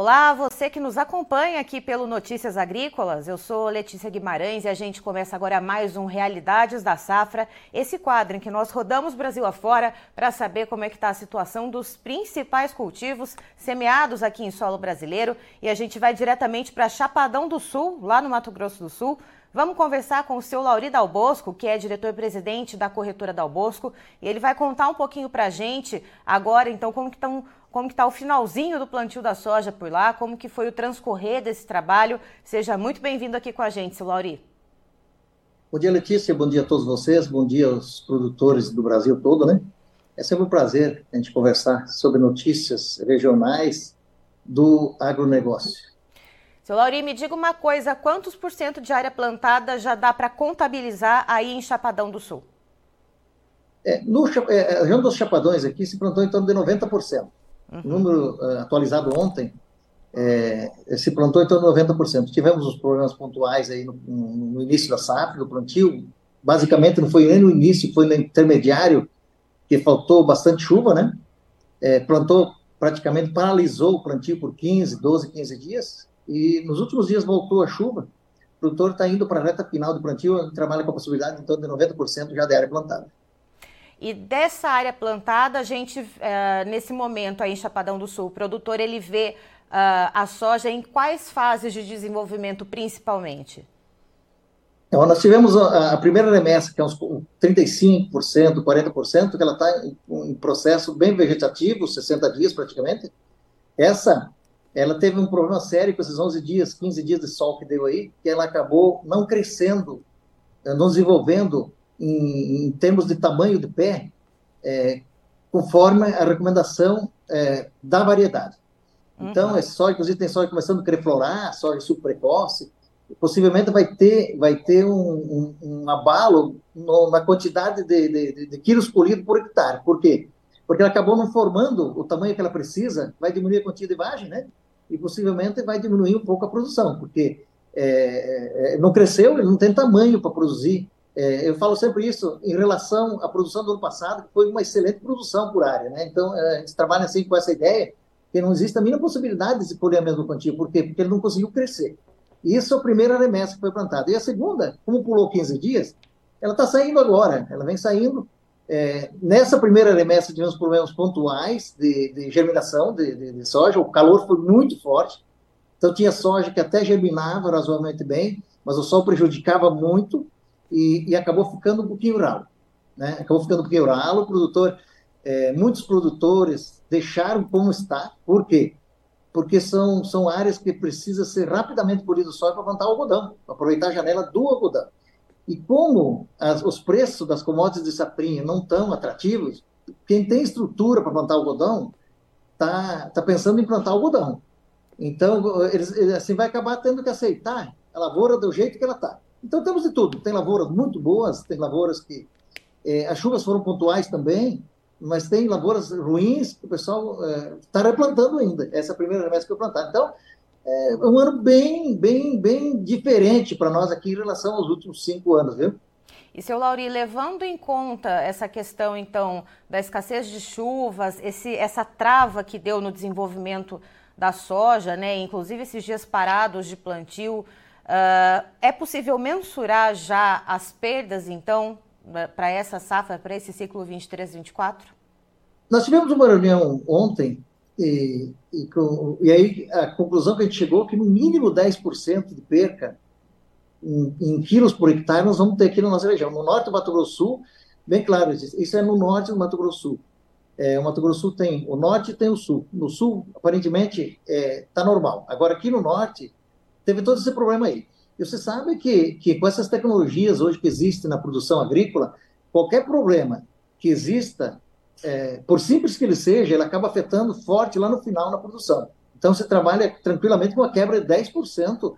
Olá, você que nos acompanha aqui pelo Notícias Agrícolas. Eu sou Letícia Guimarães e a gente começa agora mais um Realidades da Safra, esse quadro em que nós rodamos Brasil afora para saber como é que está a situação dos principais cultivos semeados aqui em solo brasileiro. E a gente vai diretamente para Chapadão do Sul, lá no Mato Grosso do Sul. Vamos conversar com o seu Lauri Dalbosco, que é diretor-presidente da corretora Dalbosco, e ele vai contar um pouquinho para a gente agora, então, como que estão como que está o finalzinho do plantio da soja por lá, como que foi o transcorrer desse trabalho. Seja muito bem-vindo aqui com a gente, seu Lauri. Bom dia, Letícia, bom dia a todos vocês, bom dia aos produtores do Brasil todo, né? É sempre um prazer a gente conversar sobre notícias regionais do agronegócio. Seu Lauri, me diga uma coisa, quantos por cento de área plantada já dá para contabilizar aí em Chapadão do Sul? É, no, é, a região dos Chapadões aqui se plantou em torno de 90%. Uhum. Número uh, atualizado ontem, é, se plantou de 90%. Tivemos os problemas pontuais aí no, no, início da safra, do plantio. Basicamente, não foi nem no início, foi no intermediário, que faltou bastante chuva, né? É, plantou, praticamente paralisou o plantio por 15, 12, 15 dias. E nos últimos dias voltou a chuva. O produtor está indo para a reta final do plantio, trabalha com a possibilidade torno de 90% já de área plantada. E dessa área plantada, a gente, uh, nesse momento aí em Chapadão do Sul, o produtor ele vê uh, a soja em quais fases de desenvolvimento principalmente? Então, nós tivemos a, a, primeira remessa, que é uns 35%, 40%, que ela está em, em, processo bem vegetativo, 60 dias praticamente. Essa, ela teve um problema sério com esses 11 dias, 15 dias de sol que deu aí, que ela acabou não crescendo, eh, não desenvolvendo em, em termos de tamanho de pé, é, conforme a recomendação é, da variedade. Então, uhum. é só, inclusive, tem soja começando a querer florar, soja super precoce, possivelmente vai ter, vai ter um, um, um abalo no, na quantidade de, de, de, quilos colhidos por hectare. Por quê? Porque ela acabou não formando o tamanho que ela precisa, vai diminuir a quantidade de vagem, né? E possivelmente vai diminuir um pouco a produção, porque é, é, não cresceu, ele não tem tamanho para produzir é, eu falo sempre isso em relação à produção do ano passado, que foi uma excelente produção por área, né? Então, é, a gente trabalha assim com essa ideia que não existe a mínima possibilidade de se colher a mesma quantia. Por quê? Porque ele não conseguiu crescer. Isso é a primeira remessa que foi plantada. E a segunda, como pulou 15 dias, ela está saindo agora, ela vem saindo. É, nessa primeira remessa tivemos problemas pontuais de, de germinação de, de, de, soja, o calor foi muito forte, então tinha soja que até germinava razoavelmente bem, mas o sol prejudicava muito, e, e acabou ficando um pouquinho ralo. Né? Acabou ficando um pouquinho ralo, o produtor, é, muitos produtores deixaram como está, por quê? Porque são, são áreas que precisa ser rapidamente polido o solo para plantar o algodão, para aproveitar a janela do algodão. E como as, os preços das commodities de saprinha não estão atrativos, quem tem estrutura para plantar algodão está tá pensando em plantar algodão. Então, eles, assim, vai acabar tendo que aceitar a lavoura do jeito que ela está. Então temos de tudo. Tem lavouras muito boas, tem lavouras que é, as chuvas foram pontuais também, mas tem lavouras ruins que o pessoal está é, replantando ainda. Essa é a primeira remessa que eu plantar. Então é um ano bem, bem, bem diferente para nós aqui em relação aos últimos cinco anos, viu? E, seu Lauri, levando em conta essa questão, então, da escassez de chuvas, esse, essa trava que deu no desenvolvimento da soja, né, inclusive esses dias parados de plantio, Uh, é possível mensurar já as perdas, então, para essa safra, para esse ciclo 23-24? Nós tivemos uma reunião ontem E, e, e, aí a conclusão que a gente chegou é que no mínimo 10% de perca em, em, quilos por hectare nós vamos ter aqui na nossa região. No norte do Mato Grosso Sul, bem claro, isso é no norte do Mato Grosso Sul. É, o Mato Grosso Sul tem o norte e tem o sul. No sul, aparentemente, está é, tá normal. Agora, aqui no norte, teve todo esse problema aí. E você sabe que, que com essas tecnologias hoje que existem na produção agrícola, qualquer problema que exista, é, por simples que ele seja, ele acaba afetando forte lá no final na produção. Então, você trabalha tranquilamente com uma quebra de 10%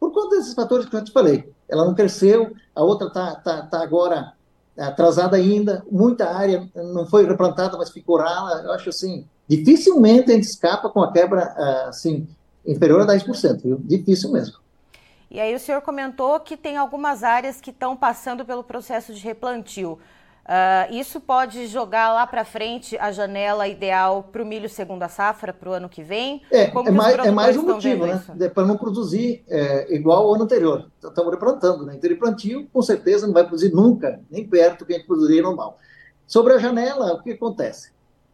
por conta desses fatores que eu te falei. Ela não cresceu, a outra está tá, tá agora atrasada ainda, muita área não foi replantada, mas ficou rala. Eu acho assim, dificilmente a gente escapa com a quebra assim, inferior a 10%, viu? Difícil mesmo. E aí o senhor comentou que tem algumas áreas que estão passando pelo processo de replantio. Uh, isso pode jogar lá para frente a janela ideal para o milho segunda safra para o ano que vem? É, é mais, é mais um motivo, né? Para não produzir é, igual ao ano anterior. Estamos replantando, né? Então, replantio, com certeza, não vai produzir nunca, nem perto do que a gente produziria normal. Sobre a janela, o que acontece?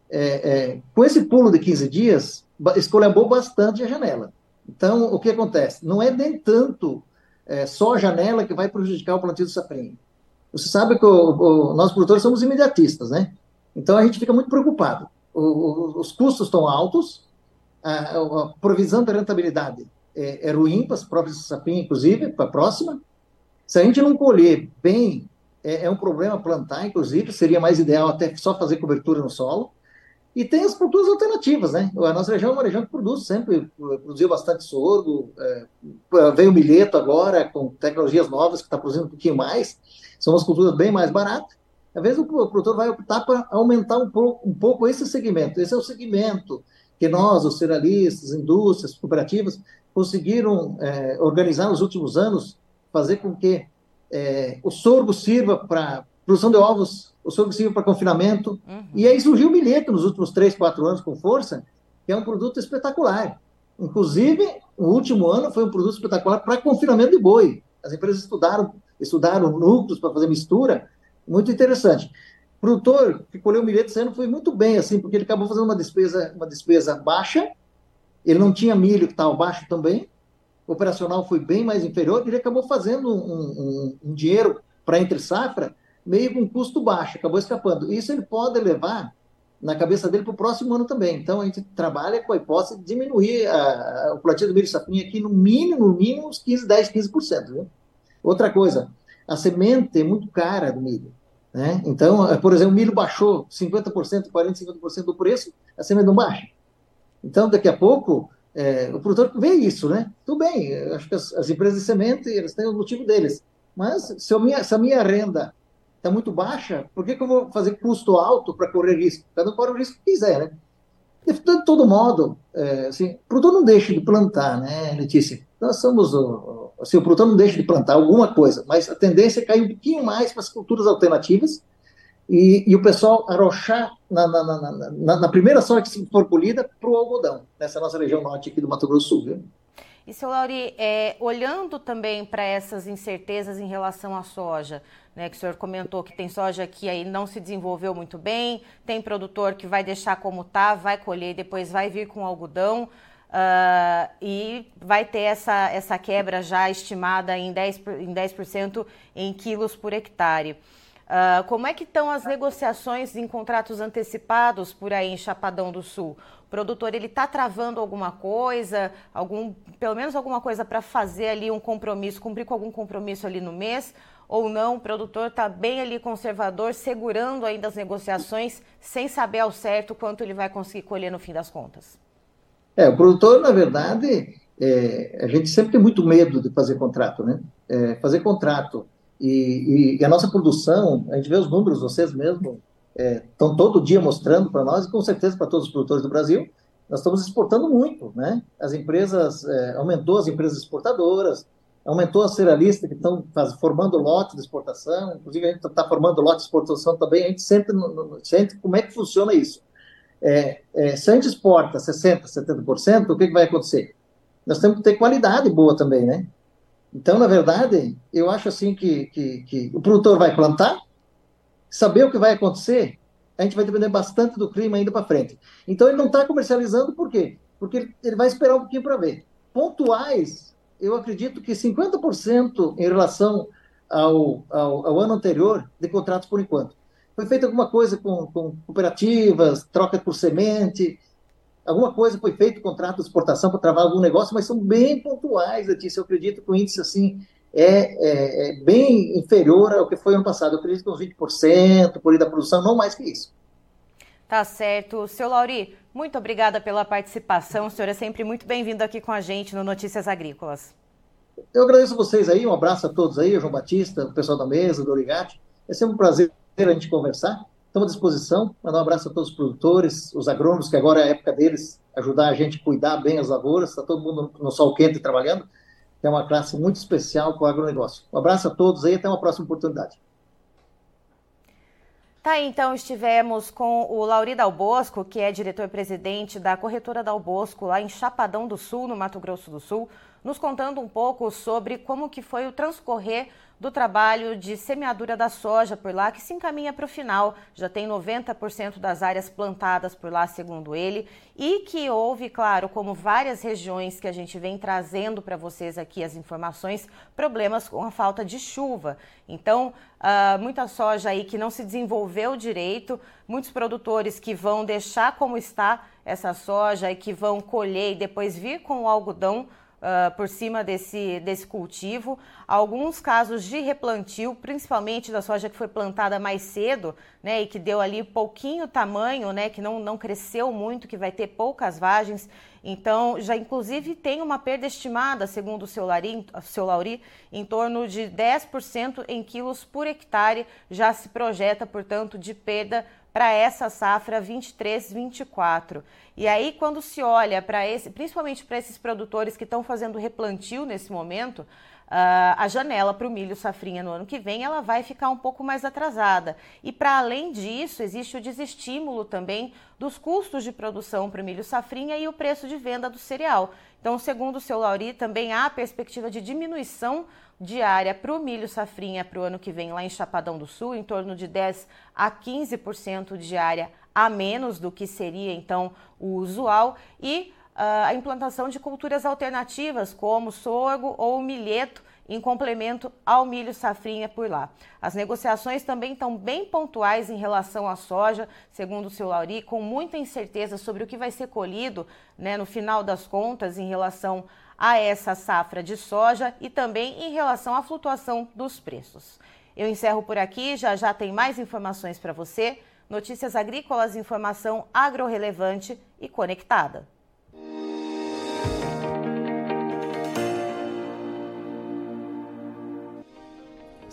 É, é, com esse pulo de 15 dias, escolhambou bastante a janela. Então, o que acontece? Não é nem tanto é, só a janela que vai prejudicar o plantio do safrinha. Você sabe que o, o, nós produtores somos imediatistas, né? Então a gente fica muito preocupado. O, os custos estão altos, a, a provisão da rentabilidade é, é ruim para as próprias safrinhas, inclusive, para a próxima. Se a gente não colher bem, é, é um problema plantar, inclusive, seria mais ideal até só fazer cobertura no solo. E tem as culturas alternativas, né? A nossa região é uma região que produz sempre, produziu bastante sorgo, é, veio milheto agora, com tecnologias novas, que está produzindo um pouquinho mais. São umas culturas bem mais baratas. Às vezes o produtor vai optar para aumentar um pouco, um pouco esse segmento. Esse é o segmento que nós, os cerealistas, indústrias, cooperativas, conseguiram é, organizar nos últimos anos, fazer com que é, o sorgo sirva para produção de ovos o soro sirva para confinamento. Uhum. E aí surgiu o milheto nos últimos três, quatro anos com força, que é um produto espetacular. Inclusive, o último ano foi um produto espetacular para confinamento de boi. As empresas estudaram, estudaram núcleos para fazer mistura, muito interessante. O produtor que colheu o milheto esse ano foi muito bem, assim, porque ele acabou fazendo uma despesa, uma despesa baixa, ele não tinha milho que estava baixo também, o operacional foi bem mais inferior, ele acabou fazendo um, um, um dinheiro para entre safra meio com custo baixo, acabou escapando. Isso ele pode levar na cabeça dele para o próximo ano também. Então, a gente trabalha com a hipótese de diminuir a, a, o plantio do milho safrinha aqui no mínimo, no mínimo, uns 15, 10, 15%. Viu? Outra coisa, a semente é muito cara do milho. Né? Então, por exemplo, o milho baixou 50%, 40%, 50% do preço, a semente não baixa. Então, daqui a pouco, é, o produtor vê isso, né? Tudo bem, acho que as, as, empresas de semente, eles têm o motivo deles. Mas se a minha, se a minha renda está muito baixa, por que, que eu vou fazer custo alto para correr risco? Cada um corre o risco que quiser, né? De todo modo, é, assim, o produtor não deixa de plantar, né, Letícia? Nós somos, assim, o produtor não deixa de plantar alguma coisa, mas a tendência é cair um pouquinho mais para as culturas alternativas e, e o pessoal arrochar na, na, na, na, na primeira sorte que for colhida para o algodão, nessa nossa região norte aqui do Mato Grosso do Sul, viu? E, seu Lauri, é, olhando também para essas incertezas em relação à soja, né, que o senhor comentou que tem soja que aí não se desenvolveu muito bem, tem produtor que vai deixar como está, vai colher e depois vai vir com algodão uh, e vai ter essa, essa quebra já estimada em 10%, em 10 em quilos por hectare. Uh, como é que estão as negociações em contratos antecipados por aí em Chapadão do Sul? O produtor ele está travando alguma coisa, algum, pelo menos alguma coisa para fazer ali um compromisso, cumprir com algum compromisso ali no mês, ou não? O produtor está bem ali conservador, segurando ainda as negociações, sem saber ao certo quanto ele vai conseguir colher no fim das contas. É, o produtor, na verdade, é, a gente sempre tem muito medo de fazer contrato, né? É, fazer contrato e, e, e, a nossa produção, a gente vê os números, vocês mesmos estão é, todo dia mostrando para nós, e com certeza para todos os produtores do Brasil, nós estamos exportando muito, né? As empresas, é, aumentou as empresas exportadoras, aumentou a cerealista que estão formando lote de exportação, inclusive a gente está formando lote de exportação também, a gente sente, sente como é que funciona isso. É, é, se a gente exporta 60%, 70%, o que, que vai acontecer? Nós temos que ter qualidade boa também, né? Então, na verdade, eu acho assim que, que, que o produtor vai plantar, saber o que vai acontecer, a gente vai depender bastante do clima ainda para frente. Então ele não está comercializando por quê? Porque ele vai esperar um pouquinho para ver. Pontuais, eu acredito que 50% em relação ao, ao, ao, ano anterior de contratos por enquanto. Foi feita alguma coisa com, com cooperativas, troca por semente, alguma coisa foi feito, contrato de exportação para travar algum negócio, mas são bem pontuais, Letícia. Eu acredito que o índice assim é, é, é bem inferior ao que foi ano passado. Eu acredito que uns 20% por aí da produção, não mais que isso. Tá certo. Seu Lauri, muito obrigada pela participação. O senhor é sempre muito bem-vindo aqui com a gente no Notícias Agrícolas. Eu agradeço a vocês aí, um abraço a todos aí, o João Batista, o pessoal da mesa, do Origate. É sempre um prazer a gente conversar. Estamos à disposição. Mandar um abraço a todos os produtores, os agrônomos, que agora é a época deles ajudar a gente a cuidar bem as lavouras. Está todo mundo no sol quente trabalhando é uma classe muito especial para o agronegócio. Um abraço a todos aí, até uma próxima oportunidade. Tá, então estivemos com o Lauri Dalbosco, que é diretor-presidente da corretora Dalbosco, lá em Chapadão do Sul, no Mato Grosso do Sul, nos contando um pouco sobre como que foi o transcorrer do trabalho de semeadura da soja por lá, que se encaminha para o final. Já tem 90% das áreas plantadas por lá, segundo ele, e que houve, claro, como várias regiões que a gente vem trazendo para vocês aqui as informações, problemas com a falta de chuva. Então, uh, muita soja aí que não se desenvolveu direito, muitos produtores que vão deixar como está essa soja e que vão colher e depois vir com o algodão uh, por cima desse, desse cultivo. Alguns casos de replantio, principalmente da soja que foi plantada mais cedo, né, e que deu ali pouquinho tamanho, né, que não, não cresceu muito, que vai ter poucas vagens. Então, já inclusive tem uma perda estimada, segundo o seu, Lauri, seu Lauri, em torno de 10% em quilos por hectare, já se projeta, portanto, de perda para essa safra 23-24. E aí, quando se olha para esse, principalmente para esses produtores que estão fazendo replantio nesse momento, Uh, a janela para o milho safrinha no ano que vem ela vai ficar um pouco mais atrasada. E para além disso, existe o desestímulo também dos custos de produção para o milho safrinha e o preço de venda do cereal. Então, segundo o seu Lauri, também há a perspectiva de diminuição diária para o milho safrinha para o ano que vem lá em Chapadão do Sul, em torno de 10 a 15% diária a menos do que seria então o usual. E a implantação de culturas alternativas, como sorgo ou milheto, em complemento ao milho safrinha por lá. As negociações também estão bem pontuais em relação à soja, segundo o seu Lauri, com muita incerteza sobre o que vai ser colhido né, no final das contas em relação a essa safra de soja e também em relação à flutuação dos preços. Eu encerro por aqui, já já tem mais informações para você. Notícias agrícolas, informação agro-relevante e conectada.